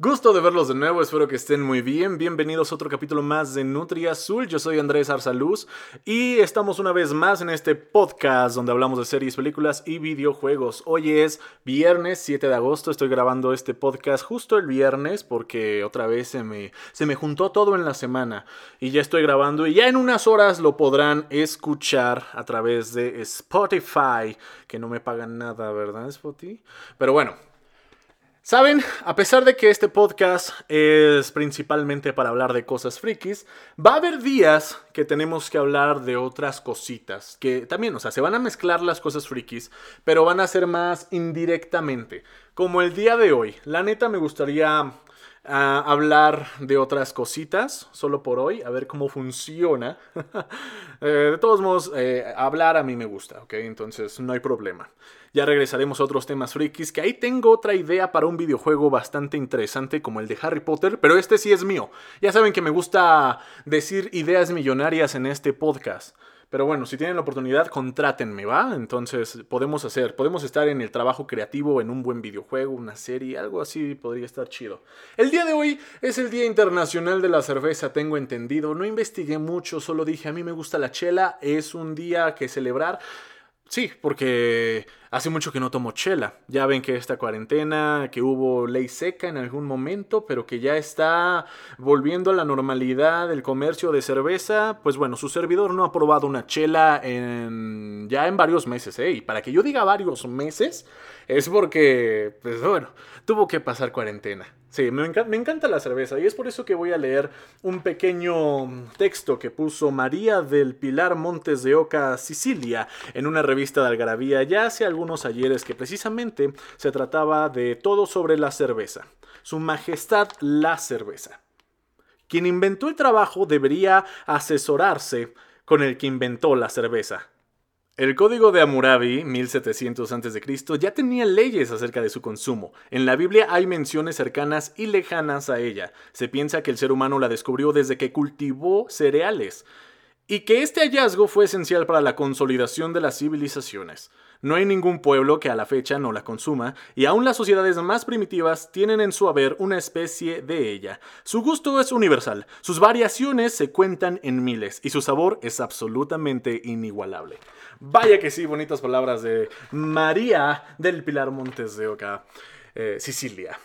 Gusto de verlos de nuevo, espero que estén muy bien. Bienvenidos a otro capítulo más de Nutria Azul. Yo soy Andrés Arsaluz y estamos una vez más en este podcast donde hablamos de series, películas y videojuegos. Hoy es viernes 7 de agosto, estoy grabando este podcast justo el viernes porque otra vez se me, se me juntó todo en la semana y ya estoy grabando y ya en unas horas lo podrán escuchar a través de Spotify, que no me pagan nada, ¿verdad Spotify? Pero bueno, Saben, a pesar de que este podcast es principalmente para hablar de cosas frikis, va a haber días que tenemos que hablar de otras cositas, que también, o sea, se van a mezclar las cosas frikis, pero van a ser más indirectamente. Como el día de hoy, la neta me gustaría a hablar de otras cositas, solo por hoy, a ver cómo funciona. Eh, de todos modos, eh, hablar a mí me gusta, ¿ok? Entonces no hay problema. Ya regresaremos a otros temas frikis, que ahí tengo otra idea para un videojuego bastante interesante como el de Harry Potter, pero este sí es mío. Ya saben que me gusta decir ideas millonarias en este podcast. Pero bueno, si tienen la oportunidad, contrátenme, ¿va? Entonces podemos hacer, podemos estar en el trabajo creativo, en un buen videojuego, una serie, algo así podría estar chido. El día de hoy es el Día Internacional de la Cerveza, tengo entendido. No investigué mucho, solo dije, a mí me gusta la chela, es un día que celebrar. Sí, porque hace mucho que no tomo chela. Ya ven que esta cuarentena, que hubo ley seca en algún momento, pero que ya está volviendo a la normalidad el comercio de cerveza. Pues bueno, su servidor no ha probado una chela en, ya en varios meses, ¿eh? Y para que yo diga varios meses, es porque, pues bueno, tuvo que pasar cuarentena. Sí, me, me, encanta la cerveza y es por eso que voy a leer un pequeño texto que puso María del Pilar Montes de Oca, Sicilia, en una revista de Algarabía ya hace algunos ayeres que precisamente se trataba de todo sobre la cerveza. Su Majestad la cerveza. Quien inventó el trabajo debería asesorarse con el que inventó la cerveza. El código de Hammurabi, 1700 a.C., ya tenía leyes acerca de su consumo. En la Biblia hay menciones cercanas y lejanas a ella. Se piensa que el ser humano la descubrió desde que cultivó cereales y que este hallazgo fue esencial para la consolidación de las civilizaciones. No hay ningún pueblo que a la fecha no la consuma, y aún las sociedades más primitivas tienen en su haber una especie de ella. Su gusto es universal, sus variaciones se cuentan en miles, y su sabor es absolutamente inigualable. Vaya que sí, bonitas palabras de María del Pilar Montes de Oca, eh, Sicilia.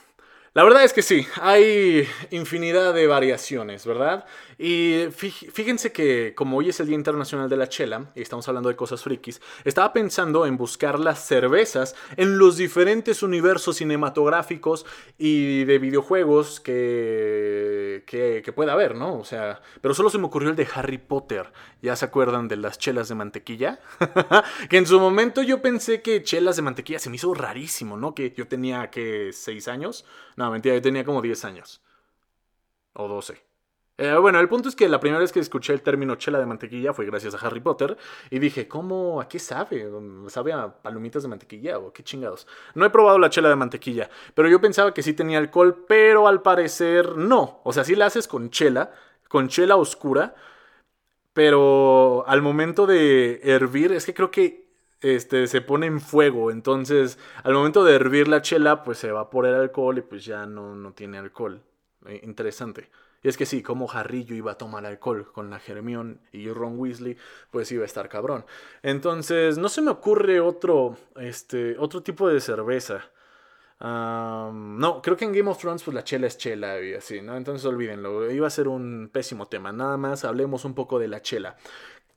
La verdad es que sí, hay infinidad de variaciones, ¿verdad? Y fíjense que como hoy es el Día Internacional de la Chela, y estamos hablando de cosas frikis, estaba pensando en buscar las cervezas en los diferentes universos cinematográficos y de videojuegos que, que, pueda haber, ¿no? O sea, pero solo se me ocurrió el de Harry Potter. ¿Ya se acuerdan de las chelas de mantequilla? que en su momento yo pensé que chelas de mantequilla se me hizo rarísimo, ¿no? Que yo tenía, que ¿6 años? No, mentira, yo tenía como 10 años. O 12. Eh, bueno, el punto es que la primera vez que escuché el término chela de mantequilla fue gracias a Harry Potter y dije, ¿cómo? ¿A qué sabe? ¿Sabe a palomitas de mantequilla o qué chingados? No he probado la chela de mantequilla, pero yo pensaba que sí tenía alcohol, pero al parecer no. O sea, sí la haces con chela, con chela oscura, pero al momento de hervir, es que creo que este, se pone en fuego. Entonces, al momento de hervir la chela, pues se evapora el alcohol y pues ya no, no tiene alcohol. Eh, interesante. Y es que sí, como Harry iba a tomar alcohol con la Hermione y Ron Weasley, pues iba a estar cabrón. Entonces, no se me ocurre otro, este, otro tipo de cerveza. no, creo que en Game of Thrones pues la chela es chela y así, ¿no? Entonces olvídenlo, iba a ser un pésimo tema. Nada más hablemos un poco de la chela.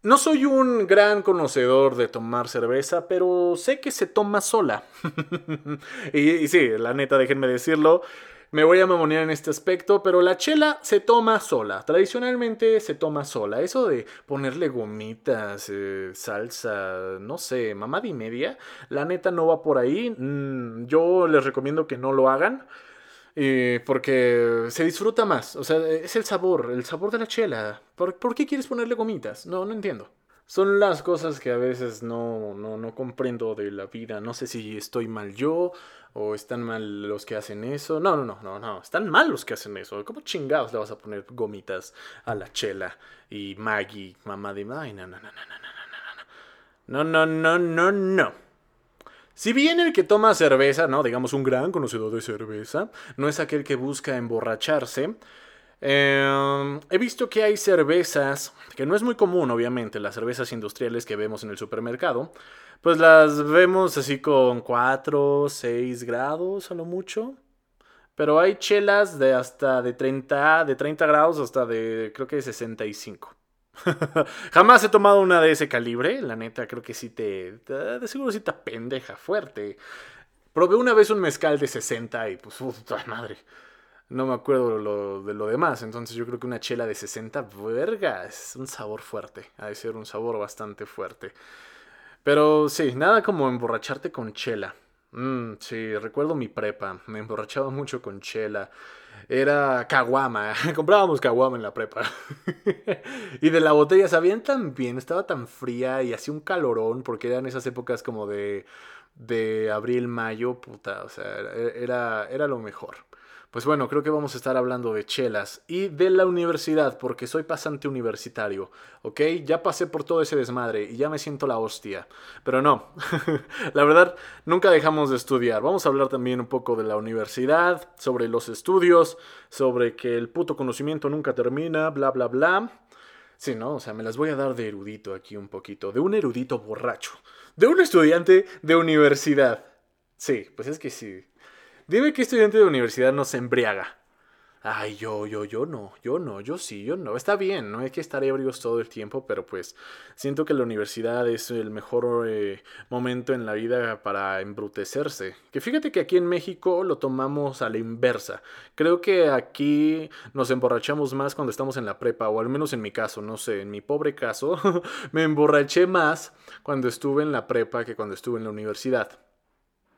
No soy un gran conocedor de tomar cerveza, pero sé que se toma sola. y, sí, la neta, déjenme decirlo. Me voy a mamonear en este aspecto, pero la chela se toma sola. Tradicionalmente se toma sola. Eso de ponerle gomitas, eh, salsa, no sé, mamada y media, la neta no va por ahí. Mm, yo les recomiendo que no lo hagan. Eh, porque se disfruta más. O sea, es el sabor, el sabor de la chela. ¿Por, qué quieres ponerle gomitas? No, no entiendo. Son las cosas que a veces no, no, no comprendo de la vida. No sé si estoy mal yo o están mal los que hacen eso. No, no, no, no, no. Están mal los que hacen eso. ¿Cómo chingados le vas a poner gomitas a la chela? Y Maggie, mamá de... Ay, no, no, no, no, no, no, no, no, no, no, no, no. Si bien el que toma cerveza, ¿no? Digamos un gran conocedor de cerveza, no es aquel que busca emborracharse, em, he visto que hay cervezas, que no es muy común, obviamente, las cervezas industriales que vemos en el supermercado, pues las vemos así con 4, 6 grados a lo mucho. Pero hay chelas de hasta de 30, de 30 grados hasta de creo que de 65. Jamás he tomado una de ese calibre, la neta creo que sí te, de seguro sí te pendeja fuerte. Probé una vez un mezcal de 60 y pues, puta madre. No me acuerdo de lo demás, entonces yo creo que una chela de 60, verga, es un sabor fuerte. Ha de ser un sabor bastante fuerte. Pero sí, nada como emborracharte con chela. Mm, sí, recuerdo mi prepa, me emborrachaba mucho con chela. Era caguama, comprábamos caguama en la prepa. y de la botella sabían tan bien, estaba tan fría y hacía un calorón, porque eran esas épocas como de, de abril, mayo, puta, o sea, era, era lo mejor. Pues bueno, creo que vamos a estar hablando de chelas y de la universidad, porque soy pasante universitario, ¿ok? Ya pasé por todo ese desmadre y ya me siento la hostia. Pero no, la verdad, nunca dejamos de estudiar. Vamos a hablar también un poco de la universidad, sobre los estudios, sobre que el puto conocimiento nunca termina, bla, bla, bla. Sí, ¿no? O sea, me las voy a dar de erudito aquí un poquito, de un erudito borracho, de un estudiante de universidad. Sí, pues es que sí. Dime qué estudiante de universidad no se embriaga. Ay, yo, yo, yo no, yo no, yo sí, yo no. Está bien, no hay que estar ebrios todo el tiempo, pero pues siento que la universidad es el mejor eh, momento en la vida para embrutecerse. Que fíjate que aquí en México lo tomamos a la inversa. Creo que aquí nos emborrachamos más cuando estamos en la prepa, o al menos en mi caso, no sé, en mi pobre caso, me emborraché más cuando estuve en la prepa que cuando estuve en la universidad.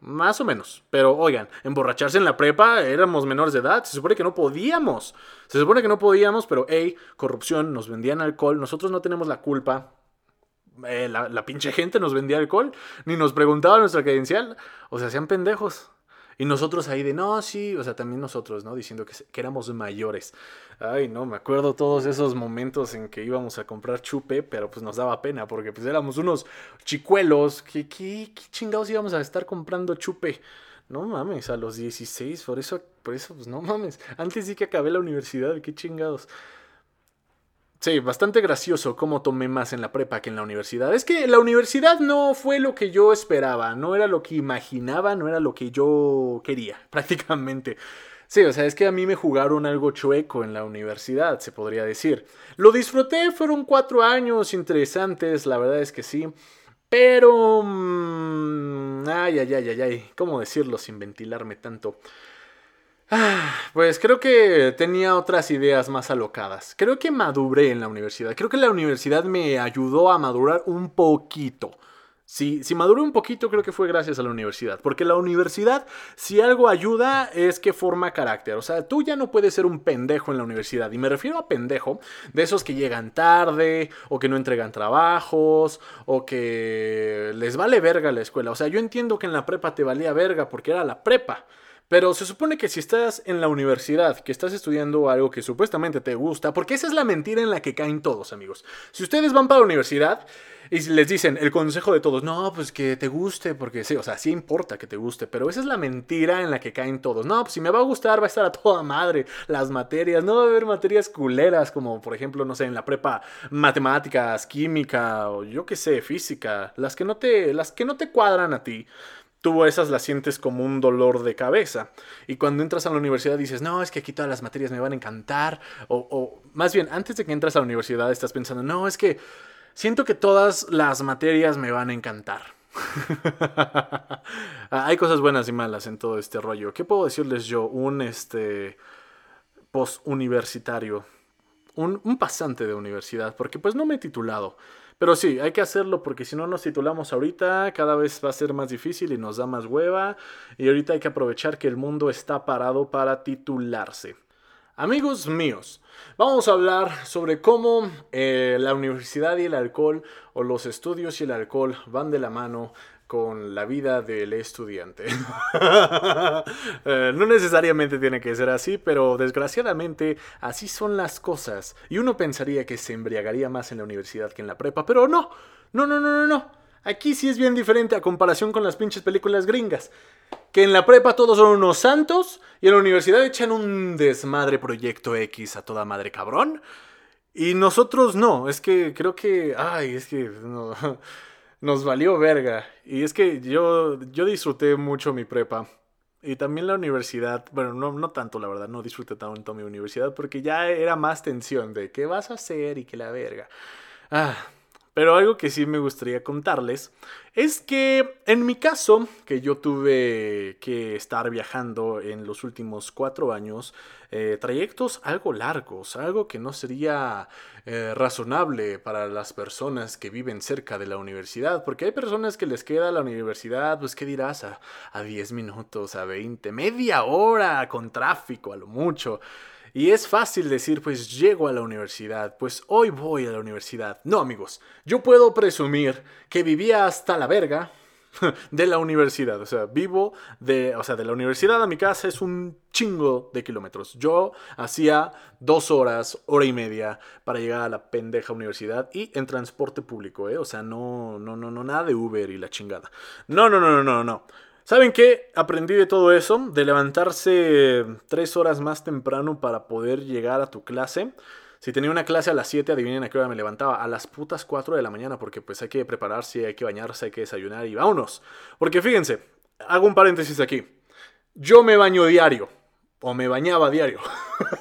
Más o menos. Pero oigan, emborracharse en la prepa éramos menores de edad. Se supone que no podíamos. Se supone que no podíamos, pero hey, corrupción, nos vendían alcohol. Nosotros no tenemos la culpa. Eh, la, la pinche gente nos vendía alcohol. Ni nos preguntaba nuestra credencial. O sea, sean pendejos. Y nosotros ahí de, no, sí, o sea, también nosotros, ¿no? Diciendo que, que, éramos mayores. Ay, no, me acuerdo todos esos momentos en que íbamos a comprar chupe, pero pues nos daba pena, porque pues éramos unos chicuelos. ¿Qué, qué, qué chingados íbamos a estar comprando chupe? No mames, a los 16, por eso, por eso, pues no mames. Antes sí que acabé la universidad, qué chingados. Sí, bastante gracioso cómo tomé más en la prepa que en la universidad. Es que la universidad no fue lo que yo esperaba, no era lo que imaginaba, no era lo que yo quería, prácticamente. Sí, o sea, es que a mí me jugaron algo chueco en la universidad, se podría decir. Lo disfruté, fueron cuatro años interesantes, la verdad es que sí. Pero... Mmm, ay, ay, ay, ay, ay, ¿cómo decirlo sin ventilarme tanto? Ah, pues creo que tenía otras ideas más alocadas. Creo que maduré en la universidad. Creo que la universidad me ayudó a madurar un poquito. Si, si maduré un poquito, creo que fue gracias a la universidad. Porque la universidad, si algo ayuda, es que forma carácter. O sea, tú ya no puedes ser un pendejo en la universidad. Y me refiero a pendejo de esos que llegan tarde, o que no entregan trabajos, o que les vale verga la escuela. O sea, yo entiendo que en la prepa te valía verga porque era la prepa. Pero se supone que si estás en la universidad, que estás estudiando algo que supuestamente te gusta, porque esa es la mentira en la que caen todos, amigos. Si ustedes van para la universidad y les dicen el consejo de todos, no, pues que te guste, porque sí, o sea, sí importa que te guste, pero esa es la mentira en la que caen todos. No, pues si me va a gustar, va a estar a toda madre las materias, no va a haber materias culeras como, por ejemplo, no sé, en la prepa, matemáticas, química o yo qué sé, física, las que no te, las que no te cuadran a ti tú esas las sientes como un dolor de cabeza. Y cuando entras a la universidad dices, no, es que aquí todas las materias me van a encantar. O, más bien, antes de que entras a la universidad estás pensando, no, es que siento que todas las materias me van a encantar. Hay cosas buenas y malas en todo este rollo. ¿Qué puedo decirles yo? Un este post universitario. Un, pasante de universidad. Porque pues no me he titulado. Pero sí, hay que hacerlo porque si no nos titulamos ahorita, cada vez va a ser más difícil y nos da más hueva. Y ahorita hay que aprovechar que el mundo está parado para titularse. Amigos míos, vamos a hablar sobre cómo eh, la universidad y el alcohol o los estudios y el alcohol van de la mano con la vida del estudiante. Eh, no necesariamente tiene que ser así, pero desgraciadamente así son las cosas. Y uno pensaría que se embriagaría más en la universidad que en la prepa, pero no, no, no, no, no, no. Aquí sí es bien diferente a comparación con las pinches películas gringas. Que en la prepa todos son unos santos y en la universidad echan un desmadre proyecto X a toda madre cabrón. Y nosotros no, es que creo que, ay, es que nos valió verga. Y es que yo, yo disfruté mucho mi prepa. Y también la universidad, bueno, no, no tanto la verdad, no disfruté tanto mi universidad porque ya era más tensión de qué vas a hacer y qué la verga. Ah, pero algo que sí me gustaría contarles es que en mi caso, que yo tuve que estar viajando en los últimos cuatro años, eh, trayectos algo largos, algo que no sería eh, razonable para las personas que viven cerca de la universidad, porque hay personas que les queda la universidad, pues qué dirás, a, a 10 minutos, a 20, media hora con tráfico a lo mucho. Y es fácil decir, pues llego a la universidad, pues hoy voy a la universidad. No, amigos, yo puedo presumir que vivía hasta la verga de la universidad. O sea, vivo de, o sea, de la universidad a mi casa es un chingo de kilómetros. Yo hacía dos horas, hora y media para llegar a la pendeja universidad y en transporte público, ¿eh? O sea, no, no, no, no, nada de Uber y la chingada. No, no, no, no, no, no. ¿Saben qué? Aprendí de todo eso, de levantarse tres horas más temprano para poder llegar a tu clase. Si tenía una clase a las 7, adivinen a qué hora me levantaba. A las putas 4 de la mañana, porque pues hay que prepararse, hay que bañarse, hay que desayunar y vámonos. Porque fíjense, hago un paréntesis aquí. Yo me baño diario o me bañaba a diario.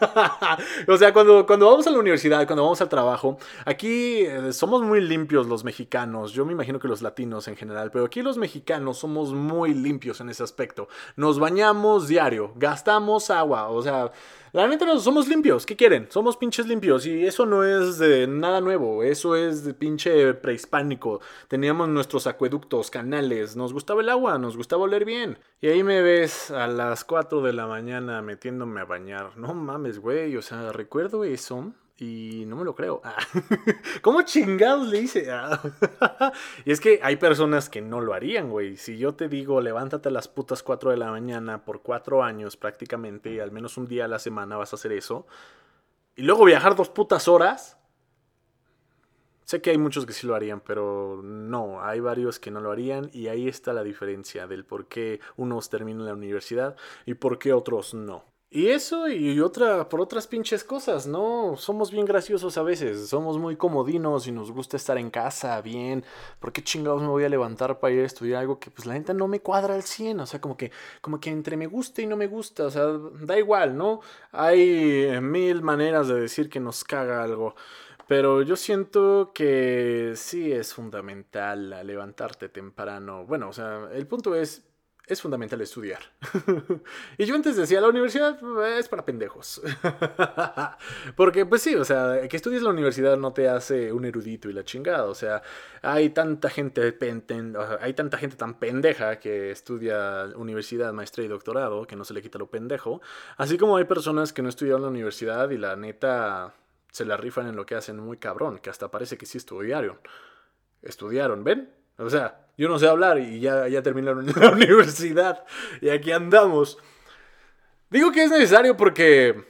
o sea, cuando, cuando vamos a la universidad, cuando vamos al trabajo, aquí eh, somos muy limpios los mexicanos. Yo me imagino que los latinos en general, pero aquí los mexicanos somos muy limpios en ese aspecto. Nos bañamos diario, gastamos agua, o sea, la neta no somos limpios. ¿Qué quieren? Somos pinches limpios. Y eso no es de nada nuevo. Eso es de pinche prehispánico. Teníamos nuestros acueductos, canales. Nos gustaba el agua, nos gustaba oler bien. Y ahí me ves a las 4 de la mañana metiéndome a bañar. No mames, güey. O sea, recuerdo eso y no me lo creo. Ah. ¿Cómo chingados le hice? Ah. y es que hay personas que no lo harían, güey. Si yo te digo, levántate a las putas 4 de la mañana por 4 años prácticamente, y al menos un día a la semana vas a hacer eso, y luego viajar dos putas horas. Sé que hay muchos que sí lo harían, pero no, hay varios que no lo harían y ahí está la diferencia del por qué unos terminan la universidad y por qué otros no. Y eso y otra, por otras pinches cosas, ¿no? Somos bien graciosos a veces, somos muy comodinos y nos gusta estar en casa bien. ¿Por qué chingados me voy a levantar para ir a estudiar algo que pues la neta no me cuadra al 100? O sea, como que, como que entre me gusta y no me gusta, o sea, da igual, ¿no? Hay mil maneras de decir que nos caga algo. Pero yo siento que sí es fundamental levantarte temprano. Bueno, o sea, el punto es es fundamental estudiar. y yo antes decía, la universidad es para pendejos. Porque, pues sí, o sea, que estudies la universidad no te hace un erudito y la chingada. O sea, hay tanta gente, hay tanta gente tan pendeja que estudia universidad, maestría y doctorado, que no se le quita lo pendejo. Así como hay personas que no estudiaron la universidad y la neta se la rifan en lo que hacen muy cabrón, que hasta parece que sí estudiaron. Estudiaron, ¿ven? O sea, yo no sé hablar y ya, ya terminaron la universidad y aquí andamos. Digo que es necesario porque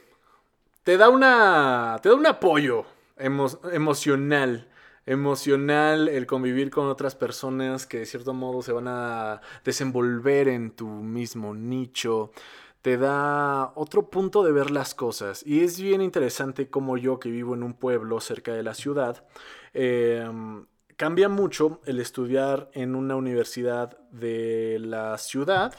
te da una. te da un apoyo emocional. Emocional el convivir con otras personas que de cierto modo se van a desenvolver en tu mismo nicho. Te da otro punto de ver las cosas. Y es bien interesante como yo que vivo en un pueblo cerca de la ciudad. Eh, cambia mucho el estudiar en una universidad de la ciudad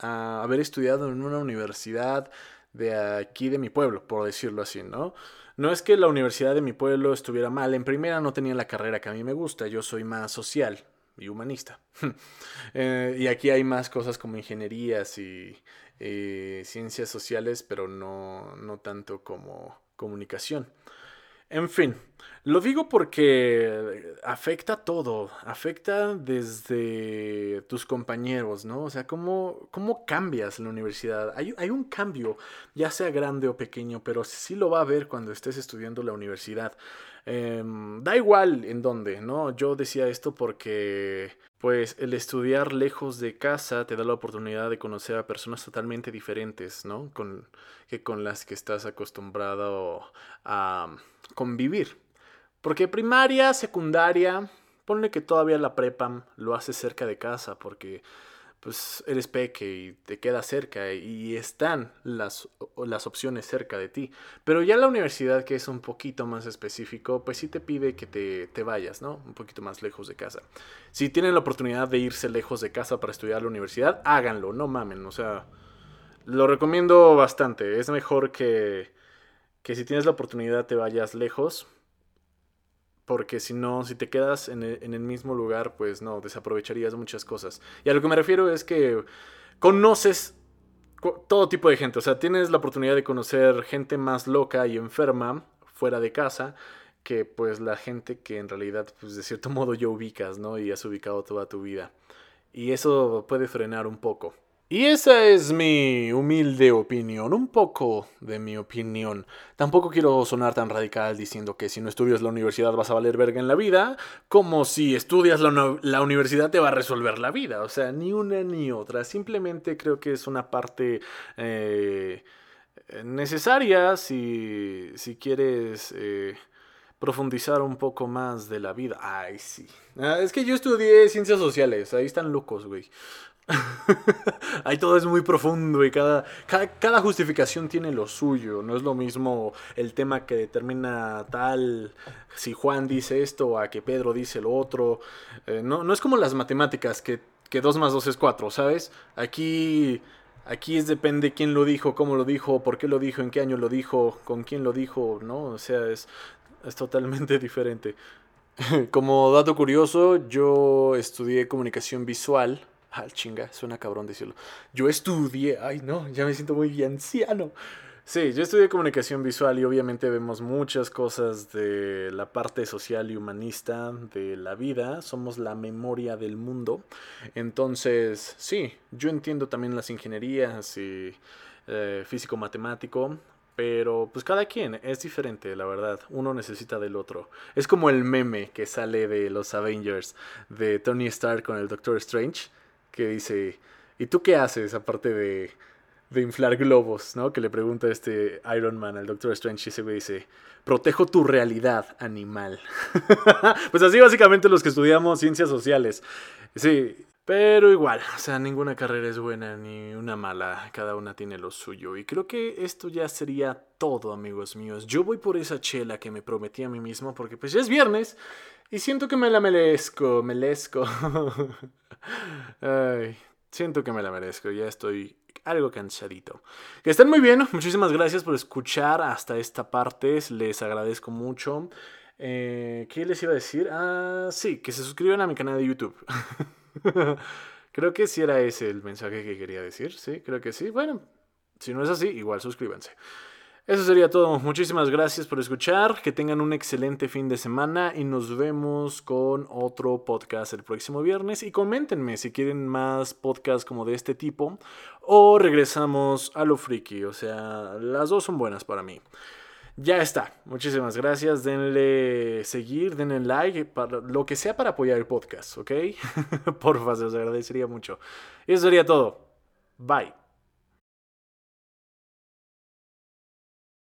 a haber estudiado en una universidad de aquí de mi pueblo, por decirlo así, ¿no? No es que la universidad de mi pueblo estuviera mal, en primera no tenía la carrera que a mí me gusta, yo soy más social y humanista. Eh, y aquí hay más cosas como ingenierías y eh, ciencias sociales, pero no, no tanto como comunicación. En fin, lo digo porque afecta todo, afecta desde tus compañeros, ¿no? O sea, ¿cómo, cómo cambias en la universidad? Hay, hay, un cambio, ya sea grande o pequeño, pero sí lo va a ver cuando estés estudiando la universidad. Em, da igual en dónde, ¿no? Yo decía esto porque pues el estudiar lejos de casa te da la oportunidad de conocer a personas totalmente diferentes, ¿no? Con, que con las que estás acostumbrado a convivir. Porque primaria, secundaria, ponle que todavía la prepa lo hace cerca de casa porque pues eres peque y te queda cerca y están las, las opciones cerca de ti. Pero ya la universidad, que es un poquito más específico, pues sí te pide que te, te vayas, ¿no? Un poquito más lejos de casa. Si tienen la oportunidad de irse lejos de casa para estudiar la universidad, háganlo, no mamen, o sea, lo recomiendo bastante. Es mejor que, que si tienes la oportunidad te vayas lejos porque si no, si te quedas en el, mismo lugar, pues no, desaprovecharías muchas cosas. Y a lo que me refiero es que conoces todo tipo de gente, o sea, tienes la oportunidad de conocer gente más loca y enferma fuera de casa que pues la gente que en realidad pues de cierto modo ya ubicas, ¿no? Y has ubicado toda tu vida. Y eso puede frenar un poco. Y esa es mi humilde opinión, un poco de mi opinión. Tampoco quiero sonar tan radical diciendo que si no estudias la universidad vas a valer verga en la vida, como si estudias la, universidad te va a resolver la vida. O sea, ni una ni otra. Simplemente creo que es una parte eh, necesaria si, si quieres... Eh, profundizar un poco más de la vida. Ay, sí. Ah, es que yo estudié ciencias sociales. Ahí están locos, güey. Ahí todo es muy profundo y cada, cada, justificación tiene lo suyo. No es lo mismo el tema que determina tal, si Juan dice esto, a que Pedro dice lo otro. Eh, no, no, es como las matemáticas, que, que 2 más 2 es 4, ¿sabes? Aquí, aquí es depende quién lo dijo, cómo lo dijo, por qué lo dijo, en qué año lo dijo, con quién lo dijo, ¿no? O sea, es, es totalmente diferente. Como dato curioso, yo estudié comunicación visual Al chinga, suena cabrón decirlo. Yo estudié, ay no, ya me siento muy anciano. Sí, yo estudié comunicación visual y obviamente vemos muchas cosas de la parte social y humanista de la vida. Somos la memoria del mundo. Entonces, sí, yo entiendo también las ingenierías y eh, físico-matemático. Pero pues cada quien es diferente, la verdad. Uno necesita del otro. Es como el meme que sale de los Avengers, de Tony Stark con el Doctor Strange, que dice, ¿y tú qué haces aparte de, de inflar globos? ¿no? Que le pregunta este Iron Man al Doctor Strange y ese güey dice, protejo tu realidad, animal. pues así básicamente los que estudiamos ciencias sociales. Sí, pero igual, o sea, ninguna carrera es buena ni una mala, cada una tiene lo suyo. Y creo que esto ya sería todo, amigos míos. Yo voy por esa chela que me prometí a mí mismo porque pues ya es viernes y siento que me la merezco, melezco. Ay, siento que me la merezco, ya estoy algo cansadito. Que estén muy bien, muchísimas gracias por escuchar hasta esta parte, les agradezco mucho. Eh, ¿Qué les iba a decir? Ah, sí, que se suscriban a mi canal de YouTube. creo que sí era ese el mensaje que quería decir, sí, creo que sí. Bueno, si no es así, igual suscríbanse. Eso sería todo. Muchísimas gracias por escuchar. Que tengan un excelente fin de semana y nos vemos con otro podcast el próximo viernes. Y coméntenme si quieren más podcasts como de este tipo o regresamos a lo friki. O sea, las dos son buenas para mí. Ya está. Muchísimas gracias. Denle seguir, denle like, para, lo que sea para apoyar el podcast, ¿ok? Porfa, se os agradecería mucho. Eso sería todo. Bye.